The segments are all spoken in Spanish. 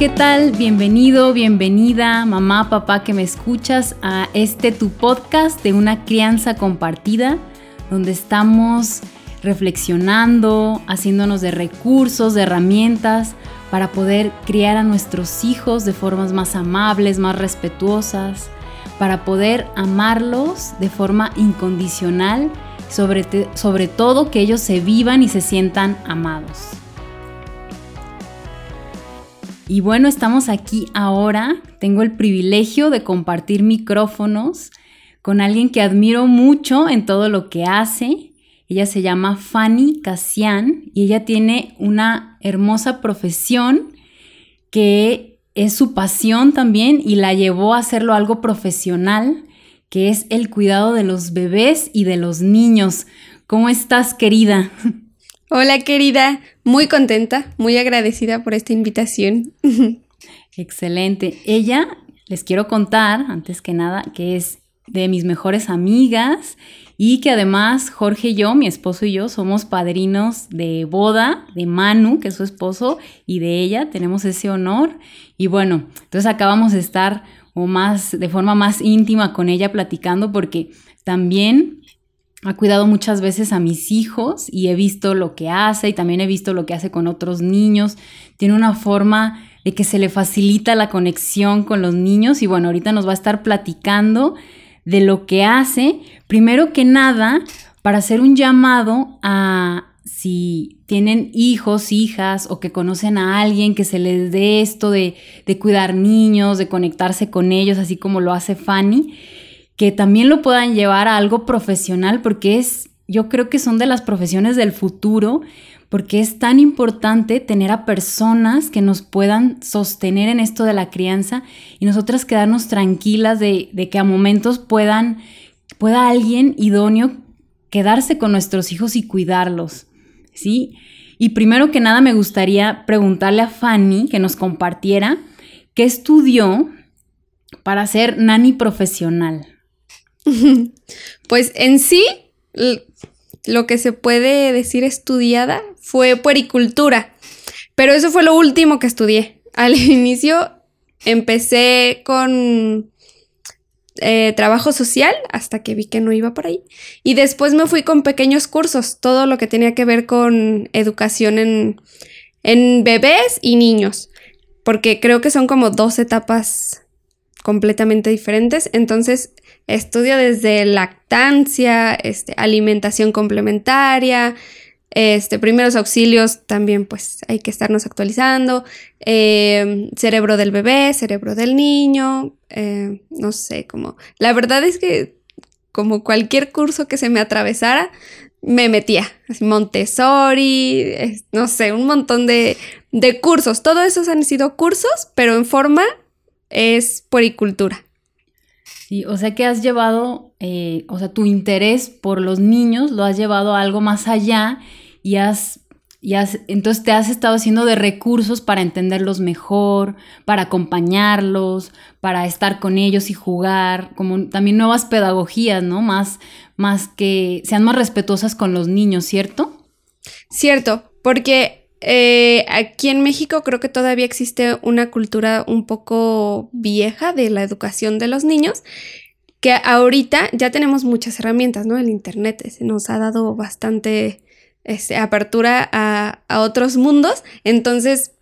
¿qué tal? Bienvenido, bienvenida, mamá, papá que me escuchas a este tu podcast de una crianza compartida, donde estamos reflexionando, haciéndonos de recursos, de herramientas para poder criar a nuestros hijos de formas más amables, más respetuosas, para poder amarlos de forma incondicional, sobre, sobre todo que ellos se vivan y se sientan amados. Y bueno, estamos aquí ahora. Tengo el privilegio de compartir micrófonos con alguien que admiro mucho en todo lo que hace. Ella se llama Fanny Casian y ella tiene una hermosa profesión que es su pasión también y la llevó a hacerlo algo profesional, que es el cuidado de los bebés y de los niños. ¿Cómo estás, querida? Hola querida, muy contenta, muy agradecida por esta invitación. Excelente. Ella, les quiero contar, antes que nada, que es de mis mejores amigas y que además Jorge y yo, mi esposo y yo, somos padrinos de boda de Manu, que es su esposo, y de ella, tenemos ese honor. Y bueno, entonces acabamos de estar o más, de forma más íntima con ella platicando porque también ha cuidado muchas veces a mis hijos y he visto lo que hace y también he visto lo que hace con otros niños. Tiene una forma de que se le facilita la conexión con los niños y bueno, ahorita nos va a estar platicando de lo que hace. Primero que nada, para hacer un llamado a si tienen hijos, hijas o que conocen a alguien que se les dé esto de, de cuidar niños, de conectarse con ellos, así como lo hace Fanny que también lo puedan llevar a algo profesional, porque es, yo creo que son de las profesiones del futuro, porque es tan importante tener a personas que nos puedan sostener en esto de la crianza y nosotras quedarnos tranquilas de, que a momentos puedan, pueda alguien idóneo quedarse con nuestros hijos y cuidarlos, ¿sí? Y primero que nada me gustaría preguntarle a Fanny que nos compartiera qué estudió para ser nani profesional. Pues en sí, lo que se puede decir estudiada fue puericultura, pero eso fue lo último que estudié. Al inicio empecé con eh, trabajo social hasta que vi que no iba por ahí. Y después me fui con pequeños cursos, todo lo que tenía que ver con educación en, en bebés y niños, porque creo que son como dos etapas completamente diferentes. Entonces Estudio desde lactancia, este, alimentación complementaria, este, primeros auxilios también pues hay que estarnos actualizando, em, cerebro del bebé, cerebro del niño, em, no sé, como, la verdad es que como cualquier curso que se me atravesara, me metía, Montessori, no sé, un montón de, de cursos, todos esos han sido cursos, pero en forma es poricultura. Sí, o sea que has llevado, eh, o sea, tu interés por los niños lo has llevado a algo más allá y has, y has, entonces te has estado haciendo de recursos para entenderlos mejor, para acompañarlos, para estar con ellos y jugar, como también nuevas pedagogías, ¿no? Más, más que sean más respetuosas con los niños, ¿cierto? Cierto, porque eh, aquí en México creo que todavía existe una cultura un poco vieja de la educación de los niños, que ahorita ya tenemos muchas herramientas, ¿no? El Internet nos ha dado bastante este, apertura a, otros mundos, entonces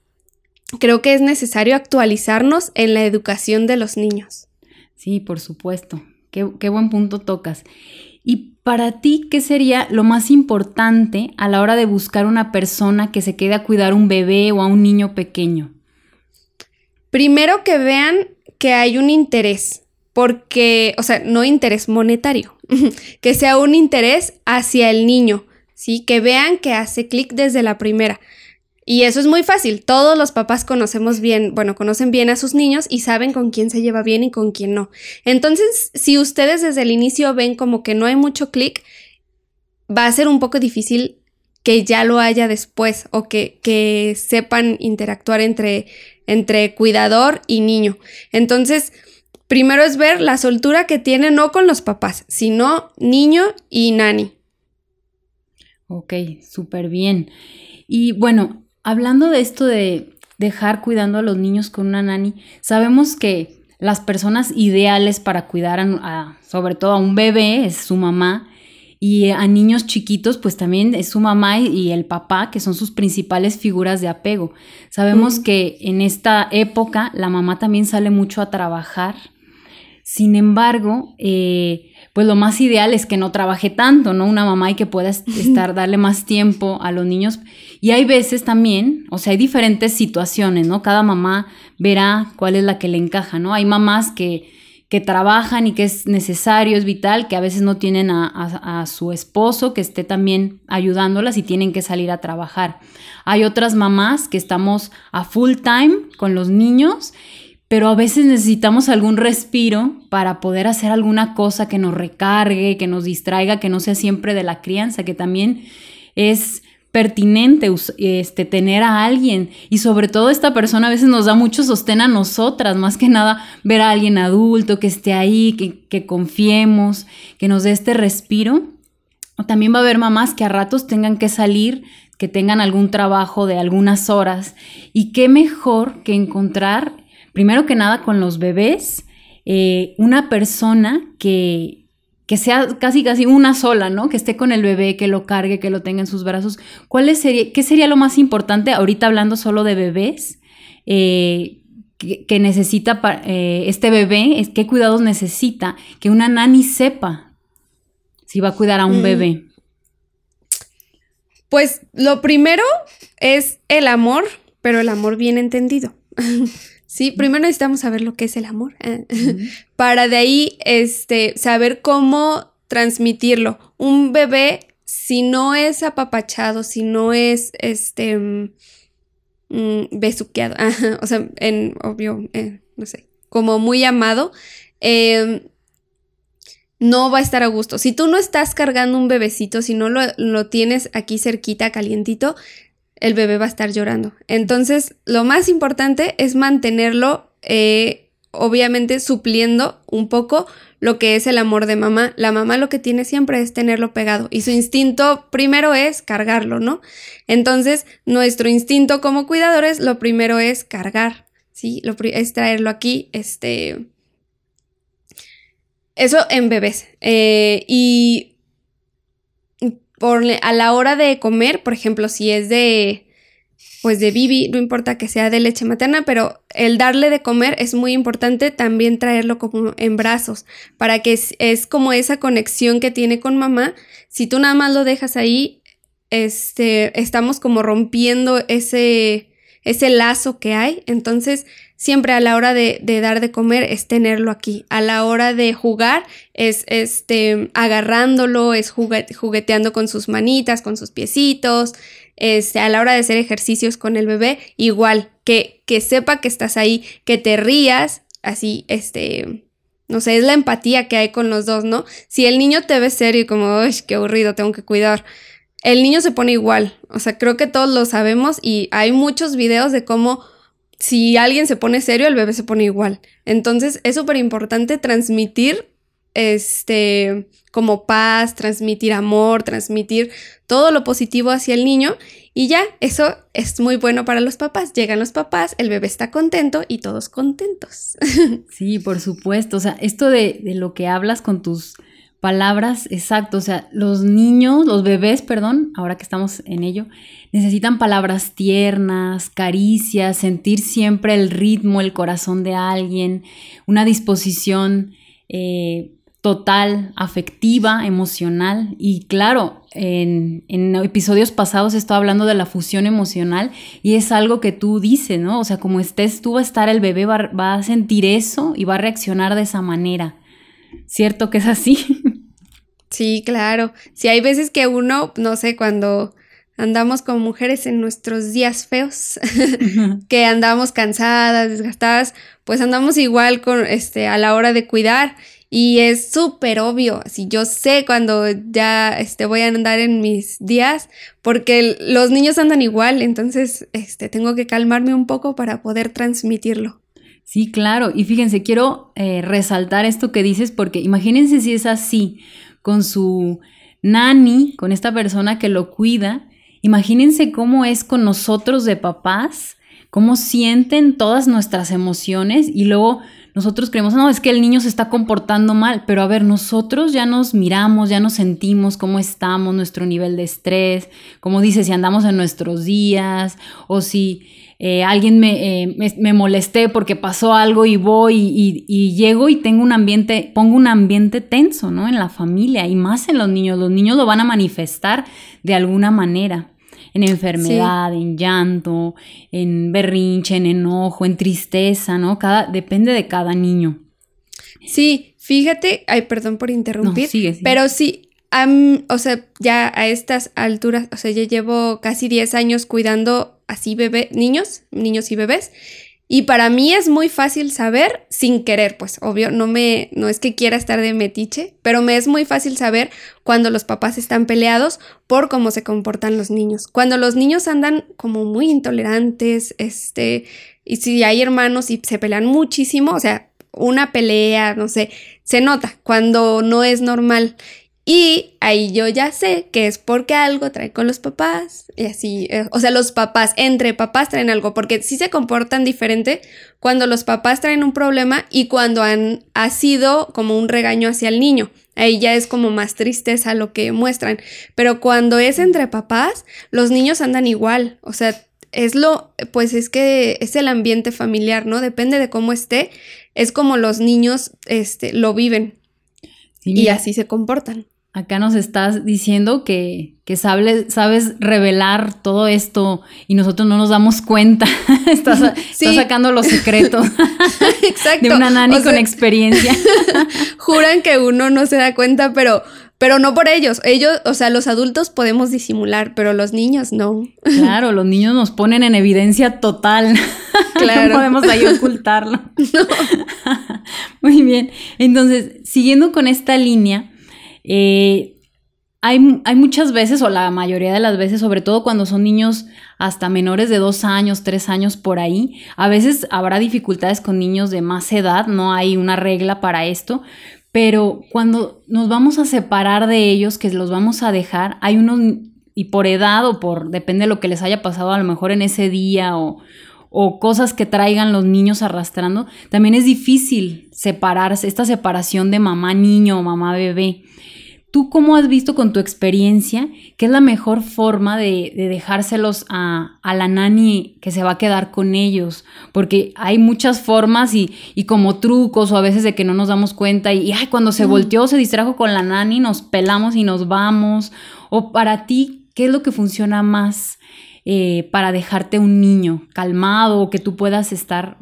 creo que es necesario actualizarnos en la educación de los niños. Sí, por supuesto. Qué buen punto tocas. Y para ti, ¿qué sería lo más importante a la hora de buscar una persona que se quede a cuidar un bebé o a un niño pequeño? Primero que vean que hay un interés, porque, o sea, no interés monetario, que sea un interés hacia el niño, ¿sí? Que vean que hace clic desde la primera. Y eso es muy fácil. Todos los papás conocemos bien, bueno, conocen bien a sus niños y saben con quién se lleva bien y con quién no. Entonces, si ustedes desde el inicio ven como que no hay mucho clic, va a ser un poco difícil que ya lo haya después o que, que sepan interactuar entre, entre cuidador y niño. Entonces, primero es ver la soltura que tiene no con los papás, sino niño y nani. Ok, súper bien. Y bueno, hablando de esto de dejar cuidando a los niños con una nani. Sabemos que las personas ideales para cuidar a, sobre todo a un bebé es su mamá y a niños chiquitos pues también es su mamá y, el papá que son sus principales figuras de apego. Sabemos que en esta época la mamá también sale mucho a trabajar. Sin embargo, eh, pues lo más ideal es que no trabaje tanto, ¿no? Una mamá y que pueda estar, darle más tiempo a los niños. Y hay veces también, o sea, hay diferentes situaciones, ¿no? Cada mamá verá cuál es la que le encaja, ¿no? Hay mamás que, que trabajan y que es necesario, es vital, que a veces no tienen a, a, su esposo que esté también ayudándolas y tienen que salir a trabajar. Hay otras mamás que estamos a full time con los niños pero a veces necesitamos algún respiro para poder hacer alguna cosa que nos recargue, que nos distraiga, que no sea siempre de la crianza, que también es pertinente este, tener a alguien y sobre todo esta persona a veces nos da mucho sostén a nosotras, más que nada ver a alguien adulto que esté ahí, que, confiemos, que nos dé este respiro. También va a haber mamás que a ratos tengan que salir, que tengan algún trabajo de algunas horas y qué mejor que encontrar primero que nada con los bebés, eh, una persona que, que sea casi casi una sola, ¿no? Que esté con el bebé, que lo cargue, que lo tenga en sus brazos. ¿Cuál sería, ¿Qué sería lo más importante ahorita hablando solo de bebés? Eh, que, necesita eh, este bebé, qué cuidados necesita, que una nani sepa si va a cuidar a un mm. bebé. Pues lo primero es el amor, pero el amor bien entendido. Sí, primero necesitamos saber lo que es el amor, ¿eh? para de ahí este, saber cómo transmitirlo. Un bebé, si no es apapachado, si no es este mm, mm, besuqueado, o sea, en obvio, eh, no sé, como muy amado, em, no va a estar a gusto. Si tú no estás cargando un bebecito, si no lo, lo tienes aquí cerquita, calientito, el bebé va a estar llorando. Entonces, lo más importante es mantenerlo, eh, obviamente, supliendo un poco lo que es el amor de mamá. La mamá lo que tiene siempre es tenerlo pegado y su instinto primero es cargarlo, ¿no? Entonces, nuestro instinto como cuidadores, lo primero es cargar, ¿sí? Lo es traerlo aquí, este... Eso en bebés. Eh, y por, a la hora de comer, por ejemplo, si es de pues de bibi, no importa que sea de leche materna, pero el darle de comer es muy importante también traerlo como en brazos, para que es, como esa conexión que tiene con mamá. Si tú nada más lo dejas ahí, este, estamos como rompiendo ese, ese lazo que hay. Entonces, siempre a la hora de, dar de comer es tenerlo aquí. A la hora de jugar es este, agarrándolo, es jugueteando con sus manitas, con sus piecitos. Este, a la hora de hacer ejercicios con el bebé, igual, que, que sepa que estás ahí, que te rías, así, este, no sé, es la empatía que hay con los dos, ¿no? Si el niño te ve serio y como, uy, qué aburrido, tengo que cuidar, el niño se pone igual, o sea, creo que todos lo sabemos y hay muchos videos de cómo si alguien se pone serio, el bebé se pone igual. Entonces es súper importante transmitir este como paz, transmitir amor, transmitir todo lo positivo hacia el niño y ya, eso es muy bueno para los papás. Llegan los papás, el bebé está contento y todos contentos. Sí, por supuesto. O sea, esto de, de lo que hablas con tus palabras, exacto. O sea, los niños, los bebés, perdón, ahora que estamos en ello, necesitan palabras tiernas, caricias, sentir siempre el ritmo, el corazón de alguien, una disposición eh, total, afectiva, emocional. Y claro, en, episodios pasados estaba hablando de la fusión emocional y es algo que tú dices, ¿no? O sea, como estés tú va a estar el bebé, va a sentir eso y va a reaccionar de esa manera. ¿Cierto que es así? Sí, claro. Sí, hay veces que uno, no sé, cuando andamos como mujeres en nuestros días feos, que andamos cansadas, desgastadas, pues andamos igual con este a la hora de cuidar y es súper obvio, así yo sé cuando ya este, voy a andar en mis días porque los niños andan igual, entonces este, tengo que calmarme un poco para poder transmitirlo. Sí, claro, y fíjense, quiero eh, resaltar esto que dices porque imagínense si es así con su nani, con esta persona que lo cuida, Imagínense cómo es con nosotros de papás cómo sienten todas nuestras emociones y luego nosotros creemos, no, es que el niño se está comportando mal, pero a ver, nosotros ya nos miramos, ya nos sentimos cómo estamos, nuestro nivel de estrés, como dice, si andamos en nuestros días o si eh, alguien eh, me, me, molesté porque pasó algo y voy y, y, llego y tengo un ambiente, pongo un ambiente tenso, ¿no? En la familia y más en los niños. Los niños lo van a manifestar de alguna manera en enfermedad, en llanto, en berrinche, en enojo, en tristeza, ¿no? Cada, depende de cada niño. Sí, fíjate, ay, perdón por interrumpir, pero sí, o sea, ya a estas alturas, o sea, ya llevo casi 10 años cuidando así bebé, niños, niños y bebés, y para mí es muy fácil saber sin querer, pues obvio, no me no es que quiera estar de metiche, pero me es muy fácil saber cuando los papás están peleados por cómo se comportan los niños. Cuando los niños andan como muy intolerantes, este, y si hay hermanos y se pelean muchísimo, o sea, una pelea, no sé, se nota cuando no es normal. Y ahí yo ya sé que es porque algo trae con los papás. Y así, eh, o sea, los papás, entre papás traen algo, porque sí se comportan diferente cuando los papás traen un problema y cuando han ha sido como un regaño hacia el niño. Ahí ya es como más tristeza lo que muestran. Pero cuando es entre papás, los niños andan igual. O sea, es lo, pues es que es el ambiente familiar, ¿no? Depende de cómo esté, es como los niños este, lo viven. y así se comportan. Acá nos estás diciendo que, que sabes revelar todo esto y nosotros no nos damos cuenta. estás, sacando los secretos de una nani con experiencia. juran que uno no se da cuenta, pero, pero no por ellos. Ellos, o sea, los adultos podemos disimular, pero los niños no. Claro, los niños nos ponen en evidencia total. Claro. no podemos ahí ocultarlo. Muy bien. Entonces, siguiendo con esta línea eh, hay, muchas veces, o la mayoría de las veces, sobre todo cuando son niños hasta menores de dos años, tres años por ahí, a veces habrá dificultades con niños de más edad, no hay una regla para esto, pero cuando nos vamos a separar de ellos, que los vamos a dejar, hay unos, y por edad o por, depende de lo que les haya pasado a lo mejor en ese día o, o cosas que traigan los niños arrastrando, también es difícil separarse, esta separación de mamá niño o mamá bebé. ¿Tú cómo has visto con tu experiencia qué es la mejor forma de, dejárselos a, la nani que se va a quedar con ellos? Porque hay muchas formas y, como trucos o a veces de que no nos damos cuenta y, ay, cuando se volteó, se distrajo con la nani, nos pelamos y nos vamos. O para ti, ¿qué es lo que funciona más eh, para dejarte un niño calmado o que tú puedas estar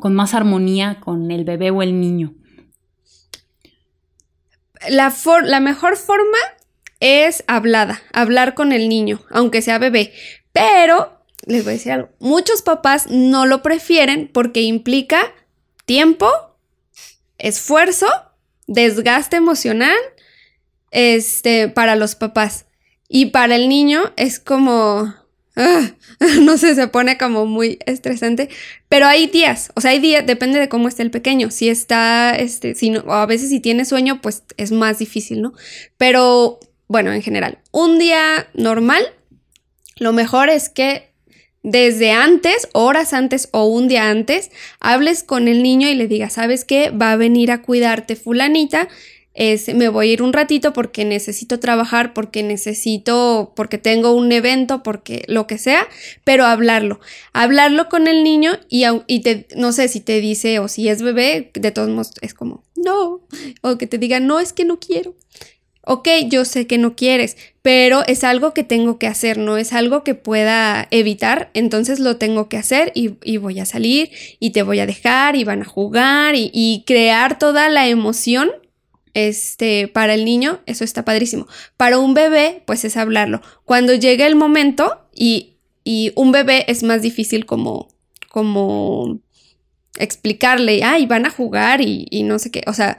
con más armonía con el bebé o el niño? La, la mejor forma es hablada, hablar con el niño, aunque sea bebé. Pero, les voy a decir algo, muchos papás no lo prefieren porque implica tiempo, esfuerzo, desgaste emocional, este, para los papás. Y para el niño es como, No sé, se pone como muy estresante. Pero hay días, o sea, hay días, depende de cómo esté el pequeño. Si está, este, si no, a veces si tiene sueño, pues es más difícil, ¿no? Pero bueno, en general, un día normal, lo mejor es que desde antes, horas antes o un día antes, hables con el niño y le digas, ¿sabes qué? Va a venir a cuidarte fulanita es me voy a ir un ratito porque necesito trabajar, porque necesito, porque tengo un evento, porque lo que sea, pero hablarlo, hablarlo con el niño y, y te, no sé si te dice o si es bebé, de todos modos es como, no, o que te diga, no, es que no quiero. Ok, yo sé que no quieres, pero es algo que tengo que hacer, no es algo que pueda evitar, entonces lo tengo que hacer y, voy a salir y te voy a dejar y van a jugar y, y crear toda la emoción este, para el niño, eso está padrísimo. Para un bebé, pues es hablarlo. Cuando llegue el momento y, un bebé es más difícil como, como explicarle, ay, van a jugar y, y no sé qué, o sea,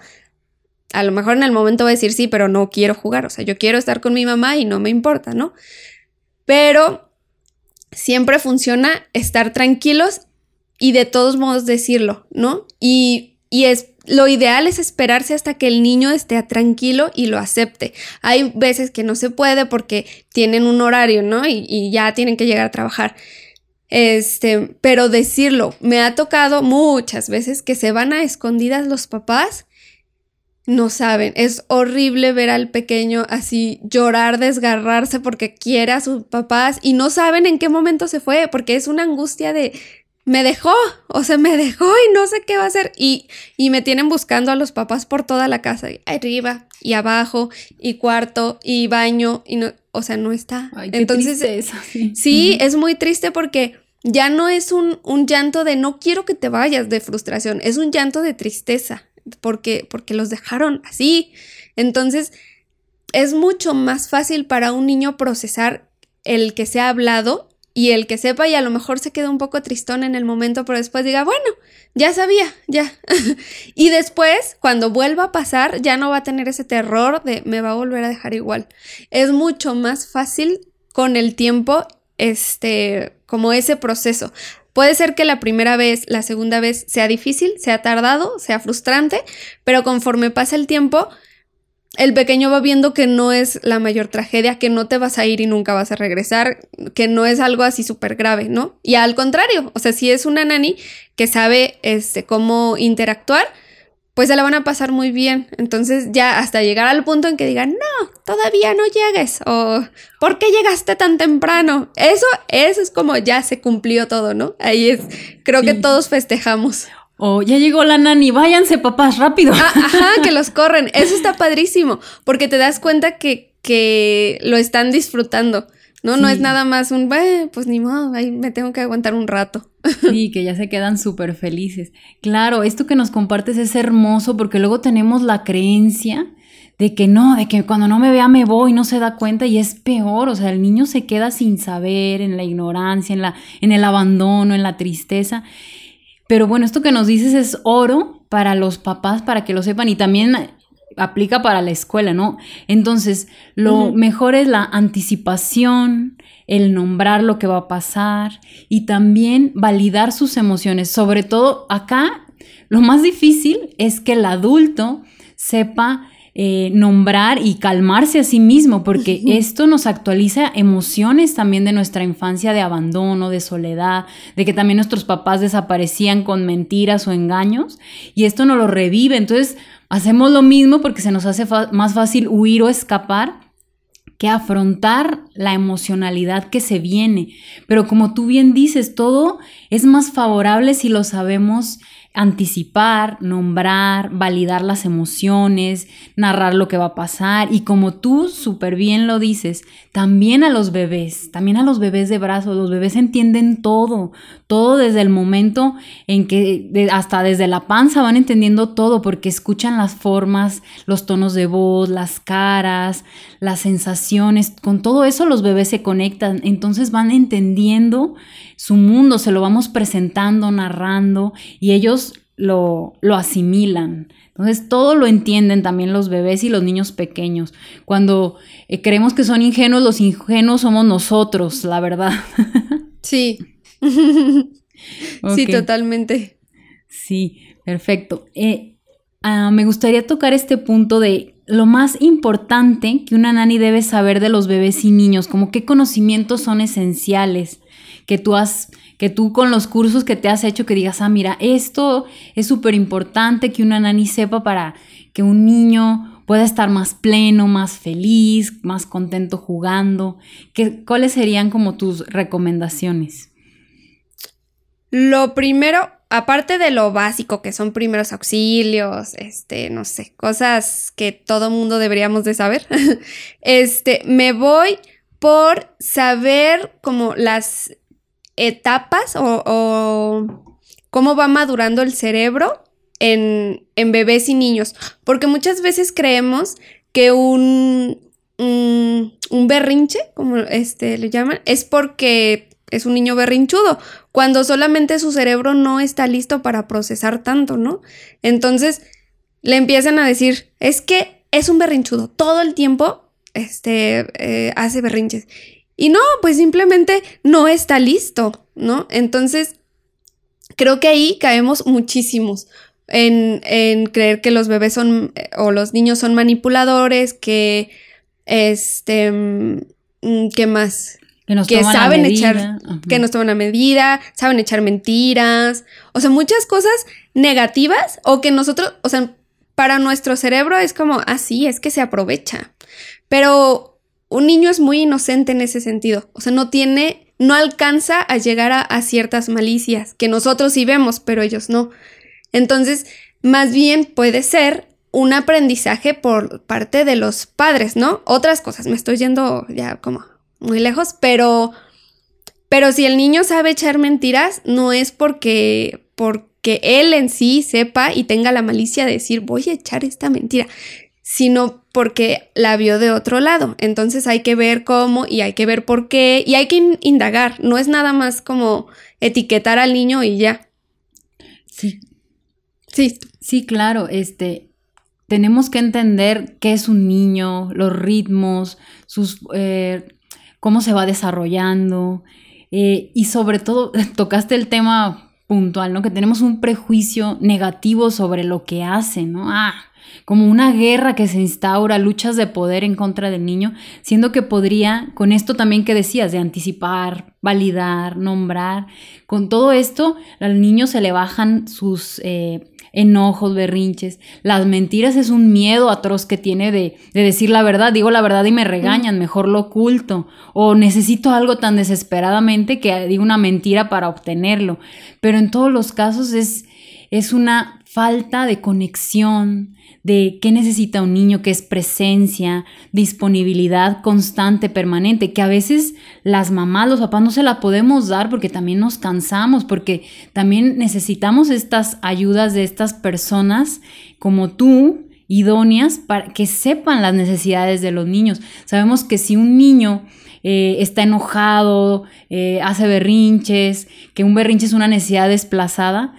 a lo mejor en el momento va a decir sí, pero no quiero jugar, o sea, yo quiero estar con mi mamá y no me importa, ¿no? Pero siempre funciona estar tranquilos y de todos modos decirlo, ¿no? Y, y es lo ideal es esperarse hasta que el niño esté tranquilo y lo acepte. Hay veces que no se puede porque tienen un horario, ¿no? Y, ya tienen que llegar a trabajar. Este, pero decirlo, me ha tocado muchas veces que se van a escondidas los papás, no saben, es horrible ver al pequeño así llorar, desgarrarse porque quiere a sus papás y no saben en qué momento se fue, porque es una angustia de me dejó, o sea, me dejó y no sé qué va a hacer. Y, y me tienen buscando a los papás por toda la casa, arriba y abajo, y cuarto, y baño, y no, o sea, no está. Entonces, sí, es muy triste porque ya no es un, un, llanto de no quiero que te vayas de frustración, es un llanto de tristeza, porque, porque los dejaron así. Entonces, es mucho más fácil para un niño procesar el que se ha hablado y el que sepa y a lo mejor se quede un poco tristón en el momento, pero después diga, bueno, ya sabía, ya. y después, cuando vuelva a pasar, ya no va a tener ese terror de me va a volver a dejar igual. Es mucho más fácil con el tiempo, este, como ese proceso. Puede ser que la primera vez, la segunda vez sea difícil, sea tardado, sea frustrante, pero conforme pasa el tiempo, el pequeño va viendo que no es la mayor tragedia, que no te vas a ir y nunca vas a regresar, que no es algo así súper grave, ¿no? Y al contrario, o sea, si es una nani que sabe este, cómo interactuar, pues se la van a pasar muy bien. Entonces ya hasta llegar al punto en que digan, no, todavía no llegues o ¿por qué llegaste tan temprano? Eso, eso es como ya se cumplió todo, ¿no? Ahí es, creo que todos festejamos. O ya llegó la nani, váyanse papás, rápido. Ah, ajá, que los corren. Eso está padrísimo, porque te das cuenta que, que lo están disfrutando. No, no es nada más un, pues ni modo, ahí me tengo que aguantar un rato. Sí, que ya se quedan súper felices. Claro, esto que nos compartes es hermoso porque luego tenemos la creencia de que no, de que cuando no me vea me voy, no se da cuenta y es peor, o sea, el niño se queda sin saber, en la ignorancia, en, la, en el abandono, en la tristeza. Pero bueno, esto que nos dices es oro para los papás, para que lo sepan y también aplica para la escuela, ¿no? Entonces, lo mejor es la anticipación, el nombrar lo que va a pasar y también validar sus emociones. Sobre todo acá, lo más difícil es que el adulto sepa eh, nombrar y calmarse a sí mismo, porque esto nos actualiza emociones también de nuestra infancia de abandono, de soledad, de que también nuestros papás desaparecían con mentiras o engaños, y esto nos lo revive. Entonces, hacemos lo mismo porque se nos hace más fácil huir o escapar que afrontar la emocionalidad que se viene. Pero como tú bien dices, todo es más favorable si lo sabemos anticipar, nombrar, validar las emociones, narrar lo que va a pasar. Y como tú súper bien lo dices, también a los bebés, también a los bebés de brazos, los bebés entienden todo, todo desde el momento en que hasta desde la panza van entendiendo todo porque escuchan las formas, los tonos de voz, las caras, las sensaciones, con todo eso los bebés se conectan, entonces van entendiendo su mundo, se lo vamos presentando, narrando y ellos lo, lo asimilan. Entonces todo lo entienden también los bebés y los niños pequeños. Cuando eh, creemos que son ingenuos, los ingenuos somos nosotros, la verdad. Sí. Sí, totalmente. Sí, perfecto. Eh, ah, me gustaría tocar este punto de lo más importante que una nani debe saber de los bebés y niños, como qué conocimientos son esenciales que tú has, que tú con los cursos que te has hecho, que digas, ah, mira, esto es súper importante que una nani sepa para que un niño pueda estar más pleno, más feliz, más contento jugando. ¿Qué, ¿Cuáles serían como tus recomendaciones? Lo primero, aparte de lo básico que son primeros auxilios, este, no sé, cosas que todo mundo deberíamos de saber, este, me voy por saber como las etapas o, cómo va madurando el cerebro en, bebés y niños. Porque muchas veces creemos que un, un, berrinche, como este le llaman, es porque es un niño berrinchudo, cuando solamente su cerebro no está listo para procesar tanto, ¿no? Entonces le empiezan a decir, es que es un berrinchudo, todo el tiempo este, eh, hace berrinches. Y no, pues simplemente no está listo, ¿no? Entonces, creo que ahí caemos muchísimos en, en creer que los bebés son eh, o los niños son manipuladores, que, este, mm, ¿qué más? Que, nos que saben echar, Ajá. que nos toman la medida, saben echar mentiras, o sea, muchas cosas negativas o que nosotros, o sea, para nuestro cerebro es como, así es que se aprovecha. Pero un niño es muy inocente en ese sentido, o sea, no tiene, no alcanza a llegar a, a ciertas malicias que nosotros sí vemos, pero ellos no. Entonces, más bien puede ser un aprendizaje por parte de los padres, ¿no? Otras cosas, me estoy yendo ya como muy lejos, pero pero si el niño sabe echar mentiras, no es porque porque él en sí sepa y tenga la malicia de decir, "Voy a echar esta mentira", sino porque la vio de otro lado. Entonces hay que ver cómo y hay que ver por qué y hay que in- indagar, no es nada más como etiquetar al niño y ya. Sí, Sí, Sí, claro, este, tenemos que entender qué es un niño, los ritmos, sus, eh, cómo se va desarrollando eh, y sobre todo tocaste el tema puntual, ¿no? Que tenemos un prejuicio negativo sobre lo que hace, ¿no? Ah, como una guerra que se instaura, luchas de poder en contra del niño, siendo que podría, con esto también que decías, de anticipar, validar, nombrar, con todo esto al niño se le bajan sus eh, enojos, berrinches. Las mentiras es un miedo atroz que tiene de, de decir la verdad. Digo la verdad y me regañan, mejor lo oculto. O necesito algo tan desesperadamente que digo una mentira para obtenerlo. Pero en todos los casos es, es una falta de conexión, de qué necesita un niño, que es presencia, disponibilidad constante, permanente, que a veces las mamás, los papás no se la podemos dar porque también nos cansamos, porque también necesitamos estas ayudas de estas personas como tú, idóneas, para que sepan las necesidades de los niños. Sabemos que si un niño eh, está enojado, eh, hace berrinches, que un berrinche es una necesidad desplazada,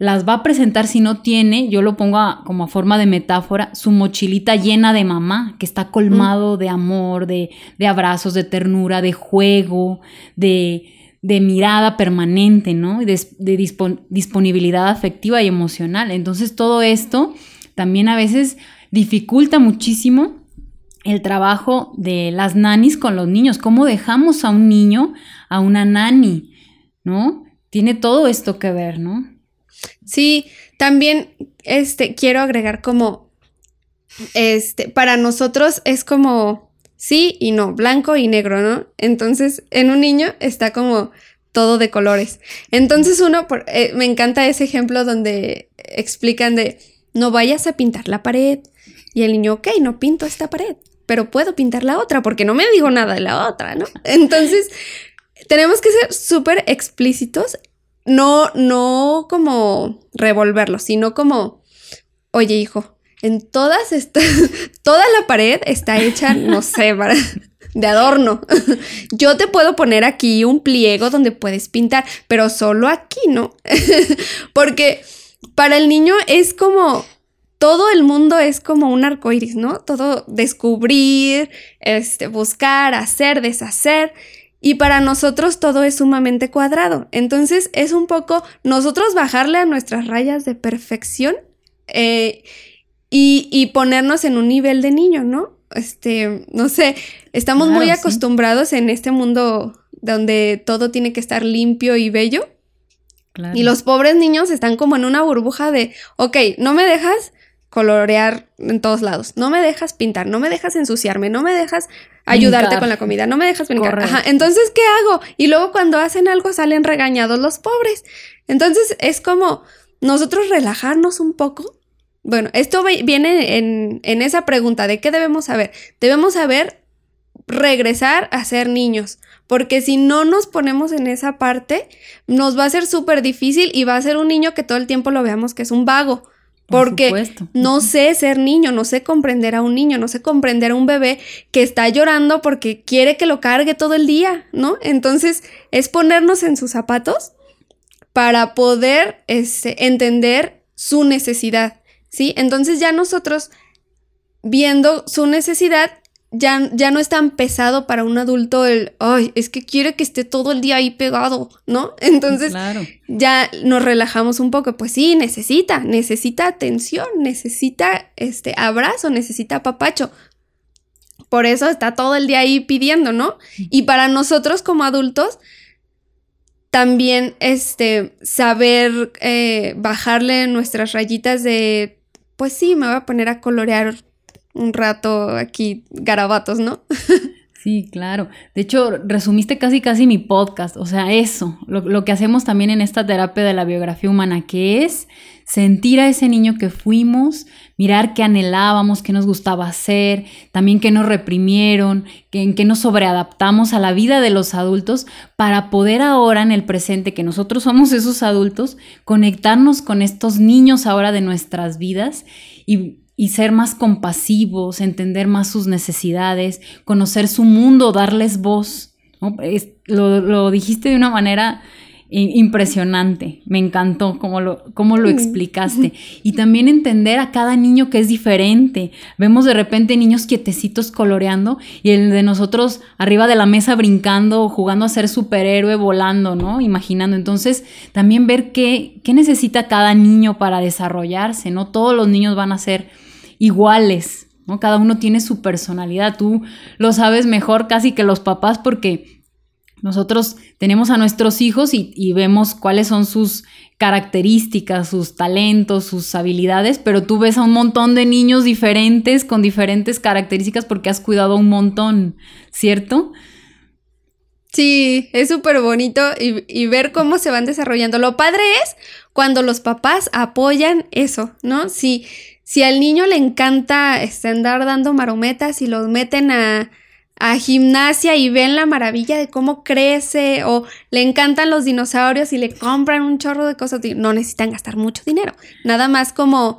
las va a presentar si no tiene, yo lo pongo a- como a forma de metáfora, su mochilita llena de mamá, que está colmado de amor, de, de abrazos, de ternura, de juego, de, de mirada permanente, ¿no? Y de, de dispon- disponibilidad afectiva y emocional. Entonces todo esto también a veces dificulta muchísimo el trabajo de las nanis con los niños. ¿Cómo dejamos a un niño a una nani? ¿No? Tiene todo esto que ver, ¿no? Sí, también este quiero agregar como este para nosotros es como sí y no, blanco y negro, ¿no? Entonces, en un niño está como todo de colores. Entonces, uno por- eh, me encanta ese ejemplo donde explican de no vayas a pintar la pared y el niño, ok, no pinto esta pared, pero puedo pintar la otra porque no me dijo nada de la otra, ¿no? Entonces, tenemos que ser súper explícitos no, no como revolverlo, sino como, oye, hijo, en todas estas, toda la pared está hecha, no sé, para, de adorno. Yo te puedo poner aquí un pliego donde puedes pintar, pero solo aquí, ¿no? Porque para el niño es como, todo el mundo es como un arco iris, ¿no? Todo descubrir, este, buscar, hacer, deshacer. Y para nosotros todo es sumamente cuadrado. Entonces es un poco nosotros bajarle a nuestras rayas de perfección eh, y, y ponernos en un nivel de niño, ¿no? Este, no sé, estamos Claro, muy sí. acostumbrados en este mundo donde todo tiene que estar limpio y bello. Claro. Y los pobres niños están como en una burbuja de, ok, no me dejas colorear en todos lados, no me dejas pintar, no me dejas ensuciarme, no me dejas ayudarte con la comida, no me dejas brincar. Ajá, entonces, ¿qué hago? Y luego cuando hacen algo salen regañados los pobres. Entonces, es como nosotros relajarnos un poco. Bueno, esto viene en, en esa pregunta de qué debemos saber. Debemos saber regresar a ser niños, porque si no nos ponemos en esa parte, nos va a ser súper difícil y va a ser un niño que todo el tiempo lo veamos que es un vago. Por Porque no sé ser niño, no sé comprender a un niño, no sé comprender a un bebé que está llorando porque quiere que lo cargue todo el día, ¿no? Entonces es ponernos en sus zapatos para poder este, entender su necesidad, ¿sí? Entonces ya nosotros, viendo su necesidad, ya, ya no es tan pesado para un adulto el, ay, es que quiere que esté todo el día ahí pegado, ¿no? Entonces claro. ya nos relajamos un poco, pues sí, necesita, necesita atención, necesita este abrazo, necesita papacho. por eso está todo el día ahí pidiendo, ¿no? Y para nosotros como adultos, también este, saber eh, bajarle nuestras rayitas de, pues sí, me voy a poner a colorear un rato aquí garabatos, ¿no? Sí, claro. De hecho, resumiste casi casi mi podcast. O sea, eso, lo, que hacemos también en esta terapia de la biografía humana, que es sentir a ese niño que fuimos, mirar qué anhelábamos, qué nos gustaba hacer, también qué nos reprimieron, en qué nos sobreadaptamos a la vida de los adultos, para poder ahora en el presente, que nosotros somos esos adultos, conectarnos con estos niños ahora de nuestras vidas y y ser más compasivos, entender más sus necesidades, conocer su mundo, darles voz. lo, dijiste de una manera impresionante, me encantó cómo lo, cómo lo explicaste. Y también entender a cada niño que es diferente. Vemos de repente niños quietecitos coloreando y el de nosotros arriba de la mesa brincando, jugando a ser superhéroe, volando, ¿no? Imaginando. Entonces, también ver qué, qué necesita cada niño para desarrollarse, ¿no? Todos los niños van a ser iguales, ¿no? Cada uno tiene su personalidad, tú lo sabes mejor casi que los papás porque nosotros tenemos a nuestros hijos y, vemos cuáles son sus características, sus talentos, sus habilidades, pero tú ves a un montón de niños diferentes con diferentes características porque has cuidado un montón, ¿cierto? Sí, es súper bonito y, y, ver cómo se van desarrollando. Lo padre es cuando los papás apoyan eso, ¿no? Si, si al niño le encanta este, andar dando marometas y los meten a, a gimnasia y ven la maravilla de cómo crece o le encantan los dinosaurios y le compran un chorro de cosas, no necesitan gastar mucho dinero, nada más como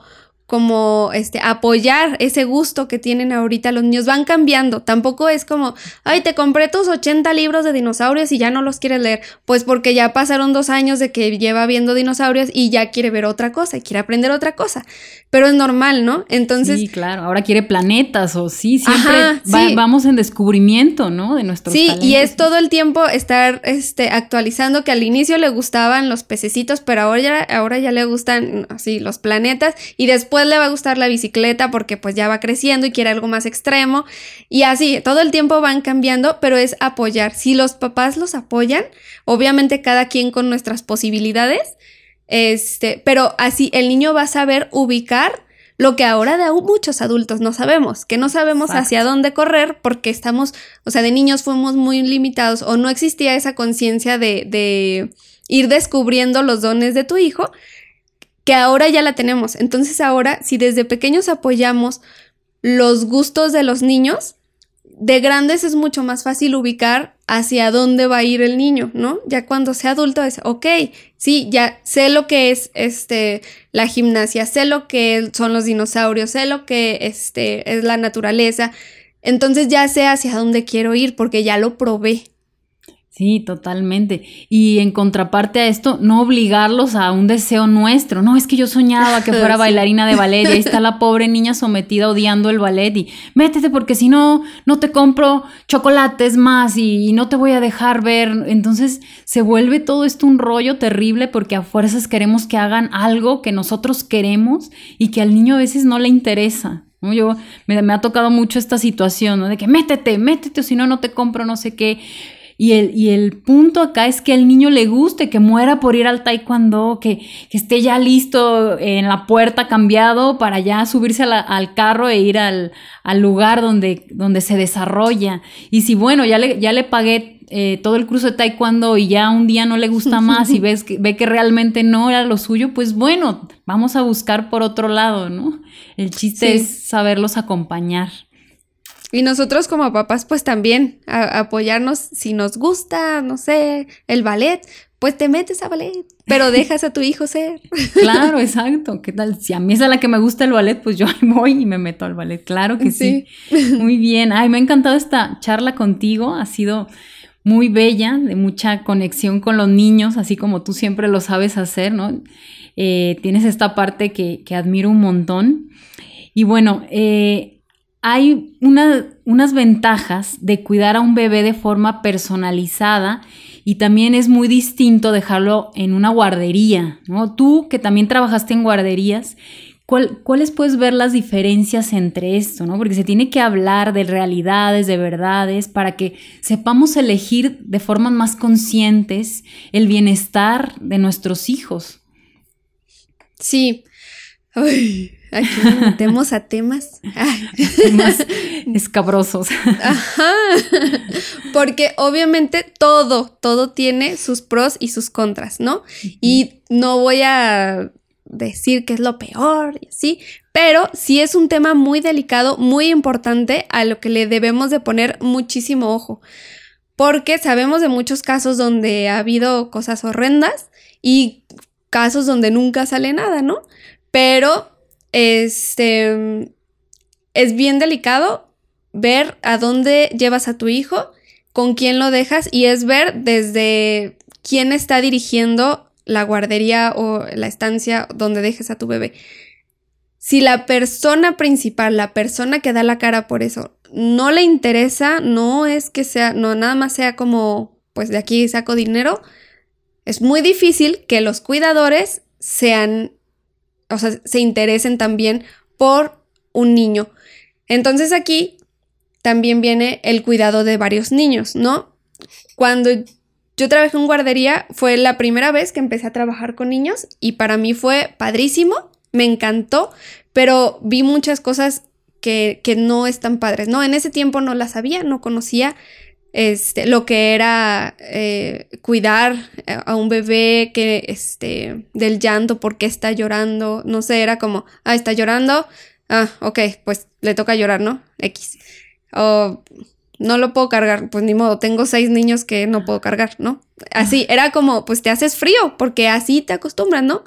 como este apoyar ese gusto que tienen ahorita los niños van cambiando. Tampoco es como, ay, te compré tus 80 libros de dinosaurios y ya no los quieres leer. Pues porque ya pasaron dos años de que lleva viendo dinosaurios y ya quiere ver otra cosa y quiere aprender otra cosa. Pero es normal, ¿no? Entonces. Sí, claro. Ahora quiere planetas o sí, siempre vamos en descubrimiento, ¿no? De nuestros Sí, y es todo el tiempo estar este, actualizando que al inicio le gustaban los pececitos, pero ahora ya, ahora ya le gustan así los planetas y después le va a gustar la bicicleta porque pues ya va creciendo y quiere algo más extremo. Y así, todo el tiempo van cambiando, pero es apoyar. Si los papás los apoyan, obviamente cada quien con nuestras posibilidades, este, pero así el niño va a saber ubicar lo que ahora de muchos adultos no sabemos, que no sabemos hacia dónde correr porque estamos, o sea, de niños fuimos muy limitados o no existía esa conciencia de, de ir descubriendo los dones de tu hijo que ahora ya la tenemos. Entonces ahora, si desde pequeños apoyamos los gustos de los niños, de grandes es mucho más fácil ubicar hacia dónde va a ir el niño, ¿no? Ya cuando sea adulto es, ok, sí, ya sé lo que es este, la gimnasia, sé lo que son los dinosaurios, sé lo que este, es la naturaleza, entonces ya sé hacia dónde quiero ir porque ya lo probé. Sí, totalmente. Y en contraparte a esto, no obligarlos a un deseo nuestro. No, es que yo soñaba que fuera bailarina de ballet y ahí está la pobre niña sometida odiando el ballet y métete porque si no, no te compro chocolates más y, no te voy a dejar ver. Entonces se vuelve todo esto un rollo terrible porque a fuerzas queremos que hagan algo que nosotros queremos y que al niño a veces no le interesa. Yo me, me ha tocado mucho esta situación, ¿no? De que métete, métete o si no, no te compro no sé qué. Y el, y el punto acá es que al niño le guste, que muera por ir al taekwondo, que, que esté ya listo en la puerta cambiado para ya subirse al carro e ir al, lugar donde, donde se desarrolla. Y si bueno, ya le, ya le pagué eh, todo el curso de taekwondo y ya un día no le gusta más y ves que, ve que realmente no era lo suyo, pues bueno, vamos a buscar por otro lado, ¿no? El chiste es saberlos acompañar. Y nosotros como papás, pues también apoyarnos si nos gusta, no sé, el ballet, pues te metes a ballet, pero dejas a tu hijo ser. Claro, exacto. ¿Qué tal? Si a mí es a la que me gusta el ballet, pues yo ahí voy y me meto al ballet. Claro que sí. Muy bien. Ay, me ha encantado esta charla contigo. Ha sido muy bella, de mucha conexión con los niños, así como tú siempre lo sabes hacer, ¿no? Eh, tienes esta parte que, que admiro un montón. Y bueno, eh, hay unas ventajas de cuidar a un bebé de forma personalizada y también es muy distinto dejarlo en una guardería, ¿no? Tú que también trabajaste en guarderías, ¿cuáles puedes ver las diferencias entre esto, no? Porque se tiene que hablar de realidades, de verdades, para que sepamos elegir de formas más conscientes el bienestar de nuestros hijos. Sí. Ay, aquí nos metemos a temas. Temas escabrosos. Ajá. Porque obviamente todo, todo tiene sus pros y sus contras, ¿no? Y no voy a decir que es lo peor y así, pero sí es un tema muy delicado, muy importante a lo que le debemos de poner muchísimo ojo, porque sabemos de muchos casos donde ha habido cosas horrendas y casos donde nunca sale nada, ¿no? Pero este es bien delicado ver a dónde llevas a tu hijo, con quién lo dejas y es ver desde quién está dirigiendo la guardería o la estancia donde dejes a tu bebé. Si la persona principal, la persona que da la cara por eso, no le interesa, no es que sea, no nada más sea como, pues de aquí saco dinero, es muy difícil que los cuidadores sean, o sea, se interesen también por un niño. Entonces aquí también viene el cuidado de varios niños, ¿no? Cuando yo trabajé en guardería, fue la primera vez que empecé a trabajar con niños y para mí fue padrísimo, me encantó, pero vi muchas cosas que, no están padres, ¿no? En ese tiempo no las sabía, no conocía este, lo que era eh, cuidar a un bebé que, este, del llanto, por qué está llorando, no sé, era como, ah, está llorando, ah, ok, pues le toca llorar, ¿no? X. O no lo puedo cargar, pues ni modo, tengo seis niños que no puedo cargar, ¿no? Así, era como, pues te haces frío, porque así te acostumbras, ¿no?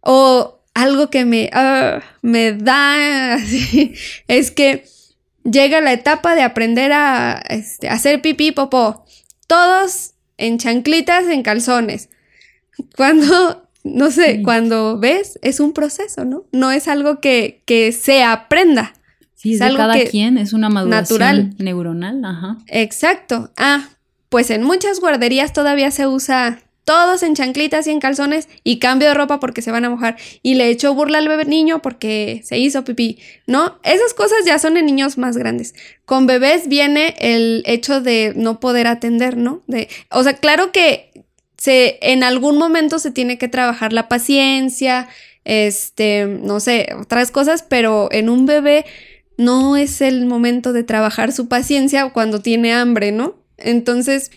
O algo que me, ah, me da, es que llega la etapa de aprender a este, hacer pipí, popó, todos en chanclitas, en calzones. Cuando, no sé, cuando ves, es un proceso, ¿no? No es algo que, que se aprenda. Sí, es, de cada quien, es una maduración natural. neuronal, ajá. Exacto. Ah, pues en muchas guarderías todavía se usa todos en chanclitas y en calzones y cambio de ropa porque se van a mojar y le echo burla al bebé niño porque se hizo pipí, ¿no? Esas cosas ya son en niños más grandes. Con bebés viene el hecho de no poder atender, ¿no? O sea, claro que se, en algún momento se tiene que trabajar la paciencia, este, no sé, otras cosas, pero en un bebé no es el momento de trabajar su paciencia cuando tiene hambre, ¿no? Entonces,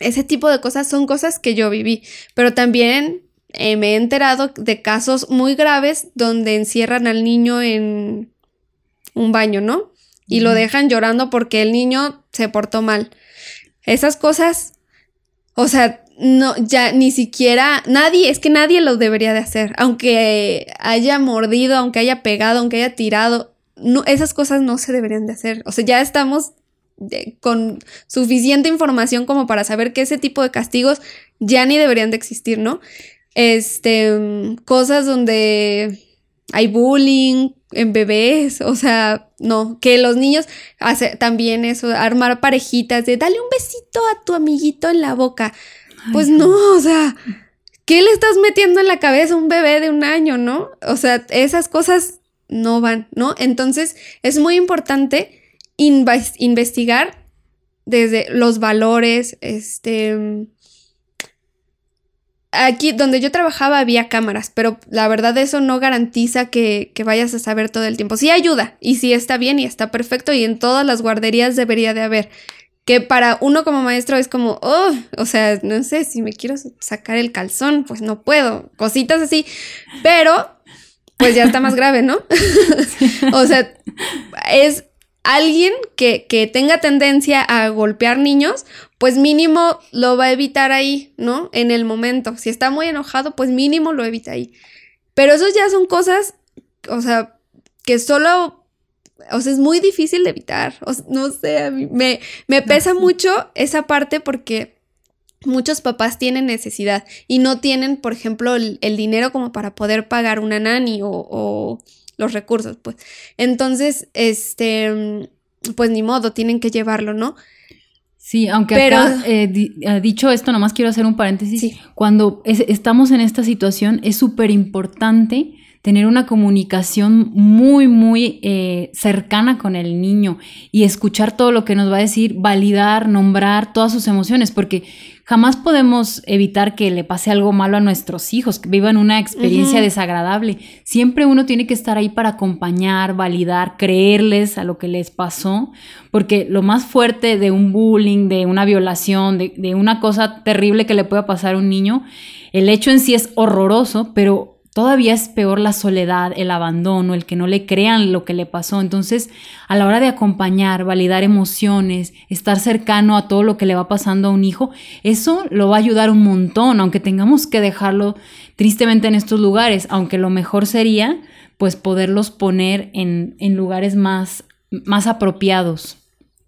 ese tipo de cosas son cosas que yo viví, pero también eh, me he enterado de casos muy graves donde encierran al niño en un baño, ¿no? Y lo dejan llorando porque el niño se portó mal. Esas cosas, o sea, no, ya ni siquiera, nadie, es que nadie lo debería de hacer, aunque haya mordido, aunque haya pegado, aunque haya tirado, no, esas cosas no se deberían de hacer. O sea, ya estamos con suficiente información como para saber que ese tipo de castigos ya ni deberían de existir, ¿no? Este, cosas donde hay bullying en bebés, o sea, no, que los niños hace también eso, armar parejitas de dale un besito a tu amiguito en la boca. pues no, o sea, ¿qué le estás metiendo en la cabeza a un bebé de un año, no? O sea, esas cosas no van, ¿no? Entonces es muy importante investigar desde los valores, este... Aquí donde yo trabajaba había cámaras, pero la verdad eso no garantiza que, que, vayas a saber todo el tiempo. Sí ayuda y sí está bien y está perfecto y en todas las guarderías debería de haber. Que para uno como maestro es como, oh, o sea, no sé, si me quiero sacar el calzón, pues no puedo, cositas así, pero pues ya está más grave, ¿no? o sea, es alguien que, que, tenga tendencia a golpear niños, pues mínimo lo va a evitar ahí, ¿no? En el momento. Si está muy enojado, pues mínimo lo evita ahí. Pero eso ya son cosas, o sea, que solo, o sea, es muy difícil de evitar. O no sé, a mí me, me pesa mucho esa parte porque muchos papás tienen necesidad y no tienen, por ejemplo, el, dinero como para poder pagar una nani o, los recursos, pues. Entonces, este, pues ni modo, tienen que llevarlo, ¿no? Sí, aunque acá, eh, eh, dicho esto, nomás quiero hacer un paréntesis. Cuando estamos en esta situación, es súper importante tener una comunicación muy, muy eh, cercana con el niño y escuchar todo lo que nos va a decir, validar, nombrar todas sus emociones, porque jamás podemos evitar que le pase algo malo a nuestros hijos, que vivan una experiencia desagradable. Siempre uno tiene que estar ahí para acompañar, validar, creerles a lo que les pasó, porque lo más fuerte de un bullying, de una violación, de, de una cosa terrible que le pueda pasar a un niño, el hecho en sí es horroroso, pero Todavía es peor la soledad, el abandono, el que no le crean lo que le pasó. Entonces, a la hora de acompañar, validar emociones, estar cercano a todo lo que le va pasando a un hijo, eso lo va a ayudar un montón, aunque tengamos que dejarlo tristemente en estos lugares, aunque lo mejor sería pues poderlos poner en, lugares más, más apropiados.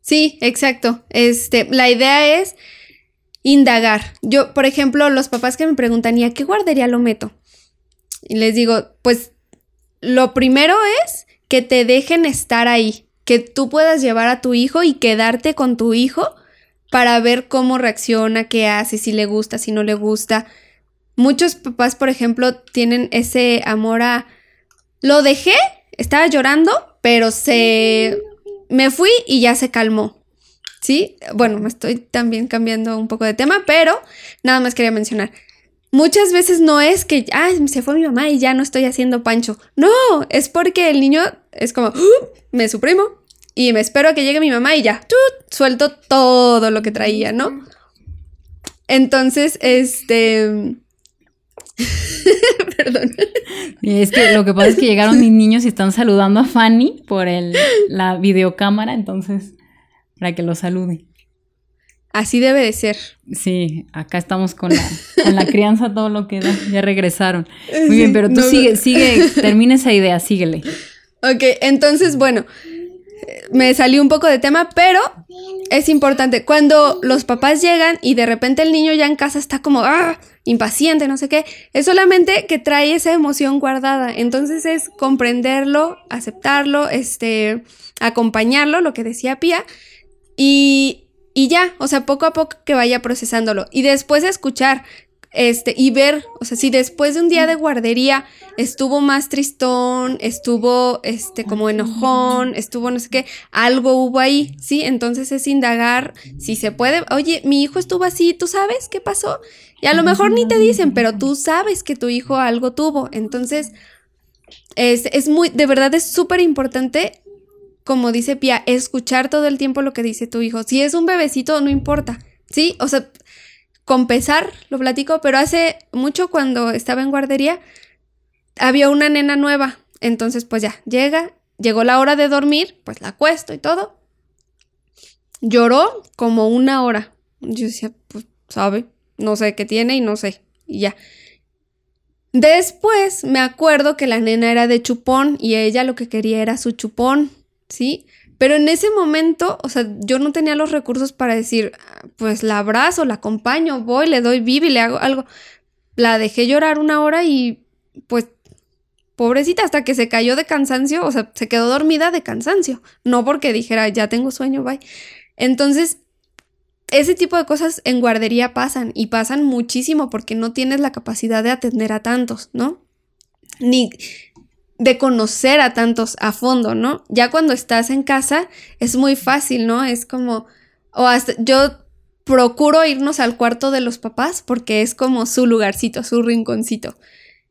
Sí, exacto. Este, la idea es indagar. Yo, por ejemplo, los papás que me preguntan, ¿y a qué guardería lo meto? Y les digo, pues lo primero es que te dejen estar ahí, que tú puedas llevar a tu hijo y quedarte con tu hijo para ver cómo reacciona, qué hace, si le gusta, si no le gusta. Muchos papás, por ejemplo, tienen ese amor a... Lo dejé, estaba llorando, pero se... Me fui y ya se calmó. ¿Sí? Bueno, me estoy también cambiando un poco de tema, pero nada más quería mencionar muchas veces no es que, ah, se fue mi mamá y ya no estoy haciendo pancho. No, es porque el niño es como, me suprimo y me espero a que llegue mi mamá y ya, suelto todo lo que traía, ¿no? Entonces, este... Perdón. Es que lo que pasa es que llegaron mis niños y están saludando a Fanny por el, la videocámara, entonces, para que lo salude. Así debe de ser. Sí, acá estamos con la, crianza, todo lo que da. Ya regresaron. Muy bien, pero tú sigue, sigue, termina esa idea, síguele. Ok, entonces, bueno, me salió un poco de tema, pero es importante. Cuando los papás llegan y de repente el niño ya en casa está como, ah, impaciente, no sé qué, es solamente que trae esa emoción guardada. Entonces es comprenderlo, aceptarlo, este, acompañarlo, lo que decía Pía, y y ya, o sea, poco a poco que vaya procesándolo. Y después de escuchar este, y ver, o sea, si después de un día de guardería estuvo más tristón, estuvo, este, como enojón, estuvo no sé qué, algo hubo ahí, ¿sí? Entonces es indagar si se puede, oye, mi hijo estuvo así, ¿tú sabes qué pasó? Y a lo mejor ni te dicen, pero tú sabes que tu hijo algo tuvo. Entonces, es, es muy, de verdad es súper importante como dice Pia, escuchar todo el tiempo lo que dice tu hijo. Si es un bebecito, no importa, ¿sí? O sea, con pesar, lo platico, pero hace mucho cuando estaba en guardería, había una nena nueva. Entonces, pues ya, llega, llegó la hora de dormir, pues la acuesto y todo. Lloró como una hora. Yo decía, pues, sabe, no sé qué tiene y no sé. Y ya. Después me acuerdo que la nena era de chupón y ella lo que quería era su chupón. ¿Sí? Pero en ese momento, o sea, yo no tenía los recursos para decir, pues la abrazo, la acompaño, voy, le doy vivi, le hago algo. La dejé llorar una hora y pues pobrecita hasta que se cayó de cansancio, o sea, se quedó dormida de cansancio, no porque dijera, ya tengo sueño, bye. Entonces, ese tipo de cosas en guardería pasan y pasan muchísimo porque no tienes la capacidad de atender a tantos, ¿no? Ni, de conocer a tantos a fondo, ¿no? Ya cuando estás en casa es muy fácil, ¿no? Es como, o hasta yo procuro irnos al cuarto de los papás porque es como su lugarcito, su rinconcito.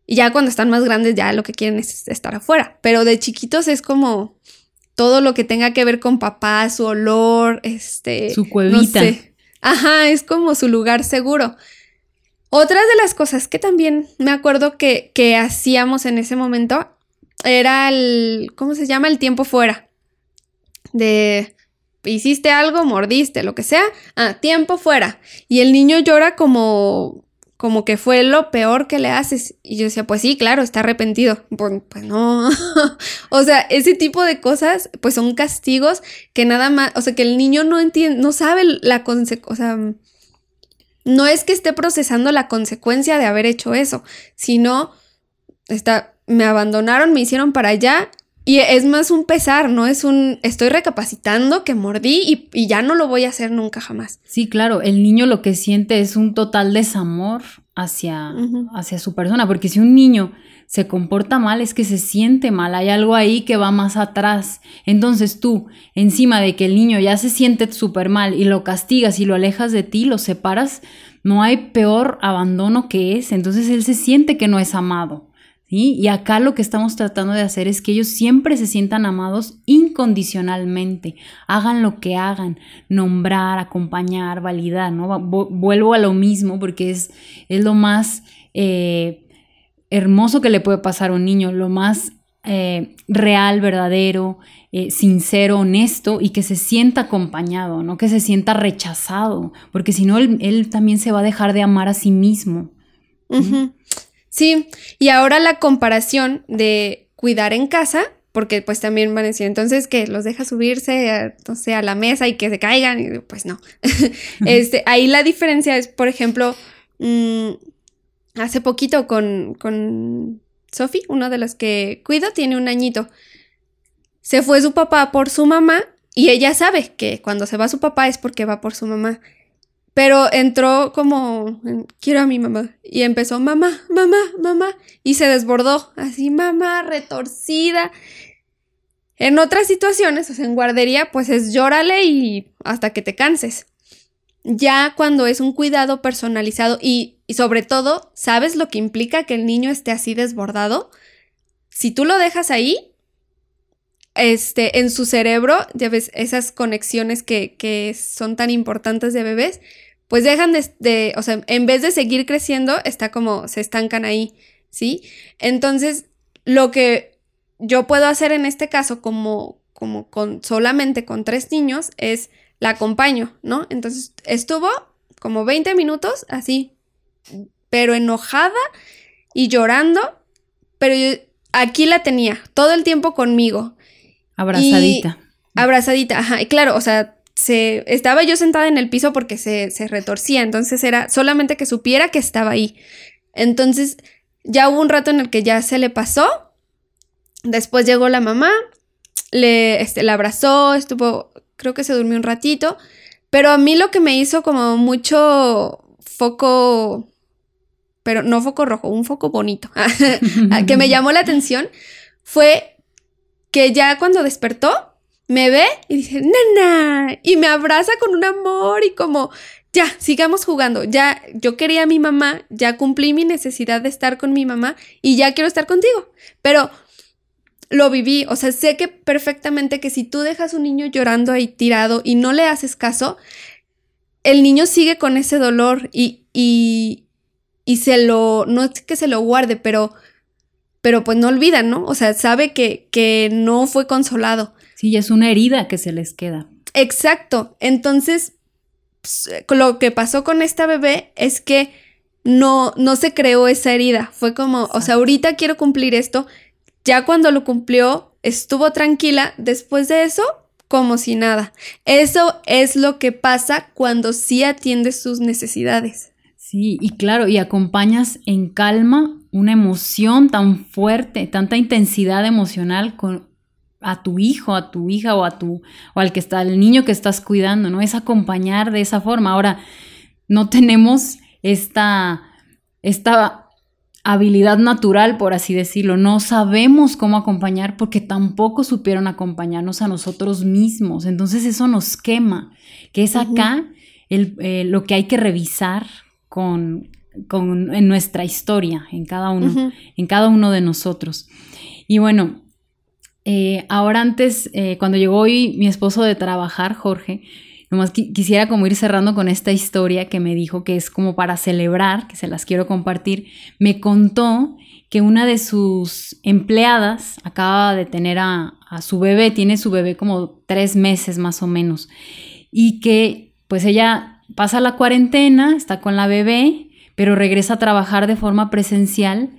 Y ya cuando están más grandes ya lo que quieren es estar afuera, pero de chiquitos es como todo lo que tenga que ver con papá, su olor, este... Su cuevita. Ajá, es como su lugar seguro. Otras de las cosas que también me acuerdo que, que hacíamos en ese momento era el, ¿cómo se llama? El tiempo fuera. De, hiciste algo, mordiste, lo que sea. Ah, tiempo fuera. Y el niño llora como, como que fue lo peor que le haces. Y yo decía, pues sí, claro, está arrepentido. Pues, pues no. o sea, ese tipo de cosas, pues son castigos que nada más, o sea, que el niño no entiende, no sabe la consecuencia, o sea, no es que esté procesando la consecuencia de haber hecho eso, sino está me abandonaron, me hicieron para allá Y es más un pesar, ¿no? Es un, estoy recapacitando que mordí y, ya no lo voy a hacer nunca jamás. Sí, claro, el niño lo que siente es un total desamor hacia, hacia su persona, porque si un niño se comporta mal es que se siente mal, hay algo ahí que va más atrás. Entonces tú, encima de que el niño ya se siente súper mal y lo castigas y lo alejas de ti, lo separas, no hay peor abandono que ese. Entonces él se siente que no es amado. Y acá lo que estamos tratando de hacer es que ellos siempre se sientan amados incondicionalmente, hagan lo que hagan, nombrar, acompañar, validar, ¿no? Vuelvo a lo mismo porque es, es lo más eh, hermoso que le puede pasar a un niño, lo más eh, real, verdadero, eh, sincero, honesto y que se sienta acompañado, no que se sienta rechazado, porque si no, él, también se va a dejar de amar a sí mismo. Sí, y ahora la comparación de cuidar en casa, porque pues también van a decir, entonces que los deja subirse, a, no a la mesa y que se caigan, y pues no. este, ahí la diferencia es, por ejemplo, mm, hace poquito con, con Sophie, una de las que cuido, tiene un añito. Se fue su papá por su mamá y ella sabe que cuando se va su papá es porque va por su mamá. Pero entró como, quiero a mi mamá. Y empezó, mamá, mamá, mamá. Y se desbordó, así, mamá, retorcida. En otras situaciones, o sea, en guardería, pues es llórale y hasta que te canses. Ya cuando es un cuidado personalizado y, y sobre todo, ¿sabes lo que implica que el niño esté así desbordado? Si tú lo dejas ahí, este, en su cerebro, ya ves, esas conexiones que, son tan importantes de bebés, pues dejan de, o sea, en vez de seguir creciendo, está como, se estancan ahí, ¿sí? Entonces, lo que yo puedo hacer en este caso, como, como con solamente con tres niños, es la acompaño, ¿no? Entonces, estuvo como 20 minutos así, pero enojada y llorando, pero aquí la tenía todo el tiempo conmigo. Abrazadita. abrazadita, ajá. Y claro, o sea, se, estaba yo sentada en el piso porque se, se retorcía, entonces era solamente que supiera que estaba ahí. Entonces ya hubo un rato en el que ya se le pasó, después llegó la mamá, le, este, la abrazó, estuvo, creo que se durmió un ratito, pero a mí lo que me hizo como mucho foco, pero no foco rojo, un foco bonito, que me llamó la atención, fue que ya cuando despertó, me ve y dice, nana, y me abraza con un amor y como, ya, sigamos jugando, ya, yo quería a mi mamá, ya cumplí mi necesidad de estar con mi mamá y ya quiero estar contigo, pero lo viví, o sea, sé que perfectamente que si tú dejas un niño llorando ahí tirado y no le haces caso, el niño sigue con ese dolor y, y, y se lo, no es que se lo guarde, pero, pero pues no olvida, ¿no? O sea, sabe que, que no fue consolado. Sí, es una herida que se les queda. Exacto. Entonces, pues, lo que pasó con esta bebé es que no, no se creó esa herida. Fue como, o sea, ahorita quiero cumplir esto. Ya cuando lo cumplió, estuvo tranquila. Después de eso, como si nada. Eso es lo que pasa cuando sí atiendes sus necesidades. Sí, y claro, y acompañas en calma una emoción tan fuerte, tanta intensidad emocional con a tu hijo, a tu hija o a tu o al que está el niño que estás cuidando, ¿no? Es acompañar de esa forma. Ahora no tenemos esta esta habilidad natural, por así decirlo. No sabemos cómo acompañar porque tampoco supieron acompañarnos a nosotros mismos. Entonces eso nos quema, que es acá el, eh, lo que hay que revisar con, con, en nuestra historia, en cada uno, en cada uno de nosotros. Y bueno, eh, ahora antes, eh, cuando llegó hoy mi esposo de trabajar, Jorge, nomás quisiera como ir cerrando con esta historia que me dijo que es como para celebrar, que se las quiero compartir. Me contó que una de sus empleadas acaba de tener a, a su bebé, tiene su bebé como tres meses más o menos, y que pues ella pasa la cuarentena, está con la bebé, pero regresa a trabajar de forma presencial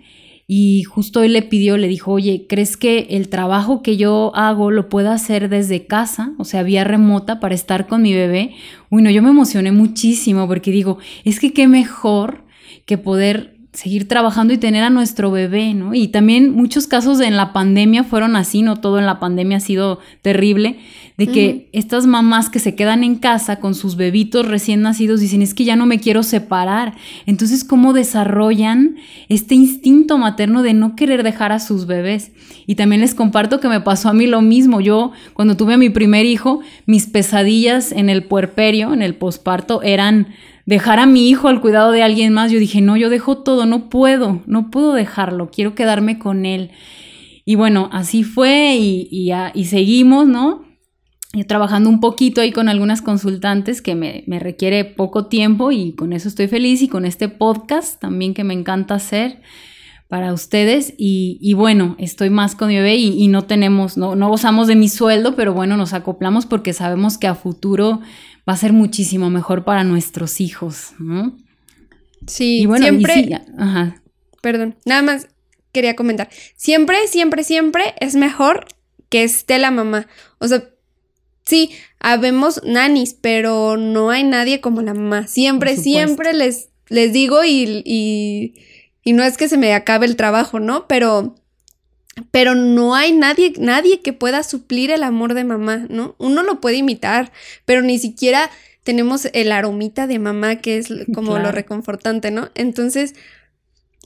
y justo hoy le pidió, le dijo, oye, ¿crees que el trabajo que yo hago lo pueda hacer desde casa, o sea, vía remota para estar con mi bebé? Uy, no, yo me emocioné muchísimo porque digo, es que qué mejor que poder seguir trabajando y tener a nuestro bebé, ¿no? Y también muchos casos en la pandemia fueron así, no todo en la pandemia ha sido terrible, de que estas mamás que se quedan en casa con sus bebitos recién nacidos dicen, es que ya no me quiero separar. Entonces, ¿cómo desarrollan este instinto materno de no querer dejar a sus bebés? Y también les comparto que me pasó a mí lo mismo. Yo, cuando tuve a mi primer hijo, mis pesadillas en el puerperio, en el posparto, eran dejar a mi hijo al cuidado de alguien más. Yo dije, no, yo dejo todo, no puedo, no puedo dejarlo, quiero quedarme con él. Y bueno, así fue y, y, y seguimos, ¿no? Trabajando un poquito ahí con algunas consultantes que me, me, requiere poco tiempo y con eso estoy feliz y con este podcast también que me encanta hacer para ustedes y, y bueno, estoy más con mi bebé y, y, no tenemos, no, no gozamos de mi sueldo, pero bueno, nos acoplamos porque sabemos que a futuro va a ser muchísimo mejor para nuestros hijos, ¿no? Sí, bueno, siempre... Sí, ajá. Perdón, nada más quería comentar. Siempre, siempre, siempre es mejor que esté la mamá. O sea, Sí, habemos nanis, pero no hay nadie como la mamá. Siempre, siempre les, les digo y, y, y, no es que se me acabe el trabajo, ¿no? Pero, pero no hay nadie, nadie que pueda suplir el amor de mamá, ¿no? Uno lo puede imitar, pero ni siquiera tenemos el aromita de mamá que es como lo reconfortante, ¿no? Entonces,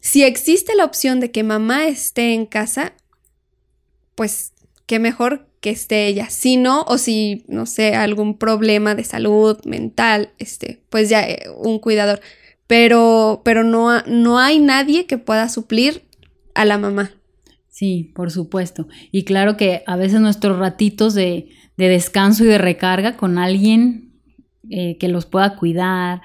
si existe la opción de que mamá esté en casa, pues qué mejor que esté ella. Si no, o si, no sé, algún problema de salud mental, este, pues ya eh, un cuidador. Pero, pero no, no hay nadie que pueda suplir a la mamá. Sí, por supuesto. Y claro que a veces nuestros ratitos de, de descanso y de recarga con alguien eh, que los pueda cuidar,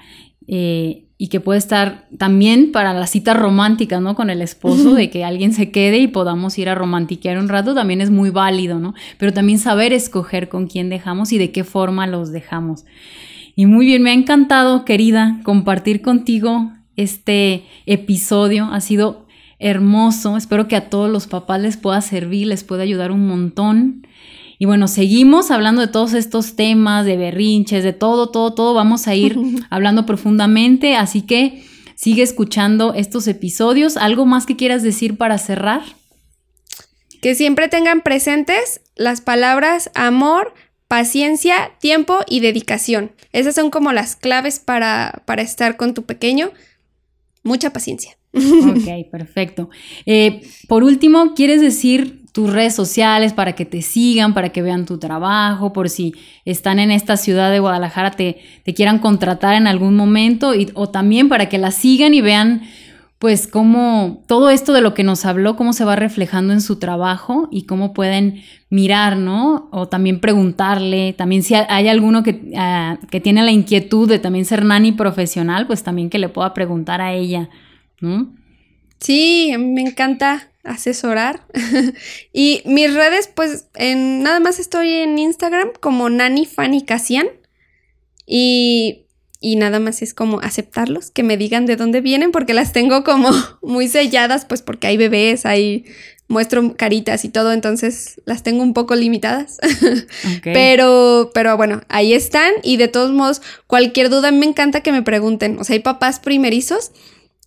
eh, y que puede estar también para las citas románticas, ¿no? Con el esposo, de que alguien se quede y podamos ir a romantiquear un rato, también es muy válido, ¿no? Pero también saber escoger con quién dejamos y de qué forma los dejamos. Y muy bien, me ha encantado, querida, compartir contigo este episodio. Ha sido hermoso. Espero que a todos los papás les pueda servir, les pueda ayudar un montón. Y bueno, seguimos hablando de todos estos temas, de berrinches, de todo, todo, todo. Vamos a ir hablando profundamente, así que sigue escuchando estos episodios. ¿Algo más que quieras decir para cerrar? Que siempre tengan presentes las palabras amor, paciencia, tiempo y dedicación. Esas son como las claves para, para estar con tu pequeño. Mucha paciencia. Ok, perfecto. Eh, por último, ¿quieres decir tus redes sociales para que te sigan, para que vean tu trabajo, por si están en esta ciudad de Guadalajara, te, quieran contratar en algún momento, y, o también para que la sigan y vean pues cómo todo esto de lo que nos habló, cómo se va reflejando en su trabajo y cómo pueden mirar, ¿no? O también preguntarle, también si hay alguno que, uh, que tiene la inquietud de también ser nani profesional, pues también que le pueda preguntar a ella, ¿no? Sí, me encanta asesorar. y mis redes, pues en, nada más estoy en Instagram como Nani Fanny Casian. Y, y nada más es como aceptarlos, que me digan de dónde vienen, porque las tengo como muy selladas, pues porque hay bebés, hay muestro caritas y todo, entonces las tengo un poco limitadas. Pero, pero bueno, ahí están. Y de todos modos, cualquier duda me encanta que me pregunten. O sea, hay papás primerizos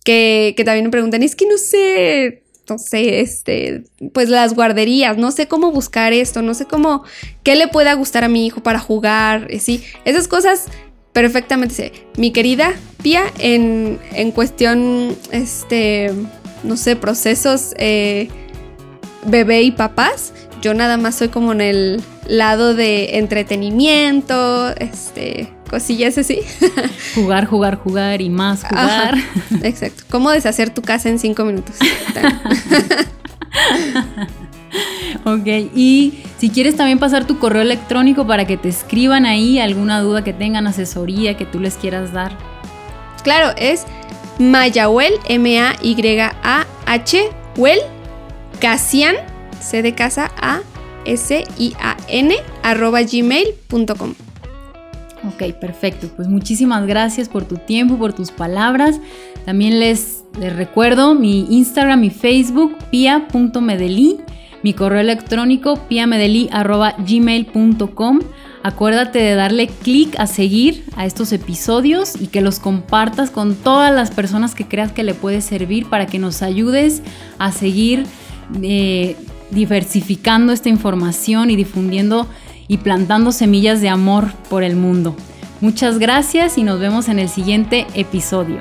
que, que también me preguntan, es que no sé no sé, este, pues las guarderías, no sé cómo buscar esto, no sé cómo, qué le pueda gustar a mi hijo para jugar, eh, sí, esas cosas perfectamente sé. Mi querida Pia, en, en cuestión, este, no sé, procesos eh, bebé y papás, yo nada más soy como en el lado de entretenimiento, este, cosillas así. jugar, jugar, jugar y más jugar. exacto. ¿Cómo deshacer tu casa en cinco minutos? ok, y si quieres también pasar tu correo electrónico para que te escriban ahí alguna duda que tengan, asesoría que tú les quieras dar. Claro, es Mayahuel, M-A-Y-A-H, Well, Casian, C de casa, A, S-I-A-N, arroba gmail.com. Ok, perfecto. Pues muchísimas gracias por tu tiempo, por tus palabras. También les, recuerdo mi Instagram y Facebook, pia.medellín. Mi correo electrónico piamedeli.gmail.com. Acuérdate de darle clic a seguir a estos episodios y que los compartas con todas las personas que creas que le puede servir para que nos ayudes a seguir eh, diversificando esta información y difundiendo y plantando semillas de amor por el mundo. Muchas gracias y nos vemos en el siguiente episodio.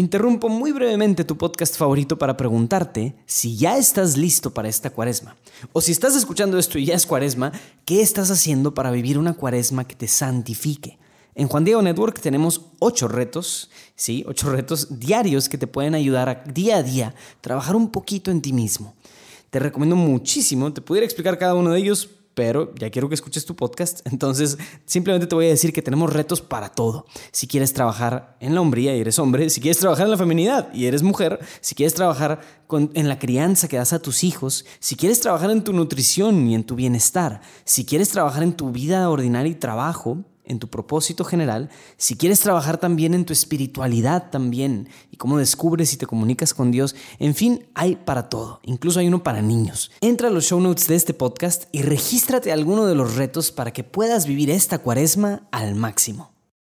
Interrumpo muy brevemente tu podcast favorito para preguntarte si ya estás listo para esta cuaresma. O si estás escuchando esto y ya es cuaresma, ¿qué estás haciendo para vivir una cuaresma que te santifique? En Juan Diego Network tenemos ocho retos, sí, ocho retos diarios que te pueden ayudar a día a día trabajar un poquito en ti mismo. Te recomiendo muchísimo, te pudiera explicar cada uno de ellos, pero ya quiero que escuches tu podcast, entonces simplemente te voy a decir que tenemos retos para todo. Si quieres trabajar en la hombría y eres hombre, si quieres trabajar en la feminidad y eres mujer, si quieres trabajar en la crianza que das a tus hijos, si quieres trabajar en tu nutrición y en tu bienestar, si quieres trabajar en tu vida ordinaria y trabajo, en tu propósito general, si quieres trabajar también en tu espiritualidad también y cómo descubres y te comunicas con Dios, en fin, hay para todo, incluso hay uno para niños. Entra a los show notes de este podcast y regístrate a alguno de los retos para que puedas vivir esta cuaresma al máximo.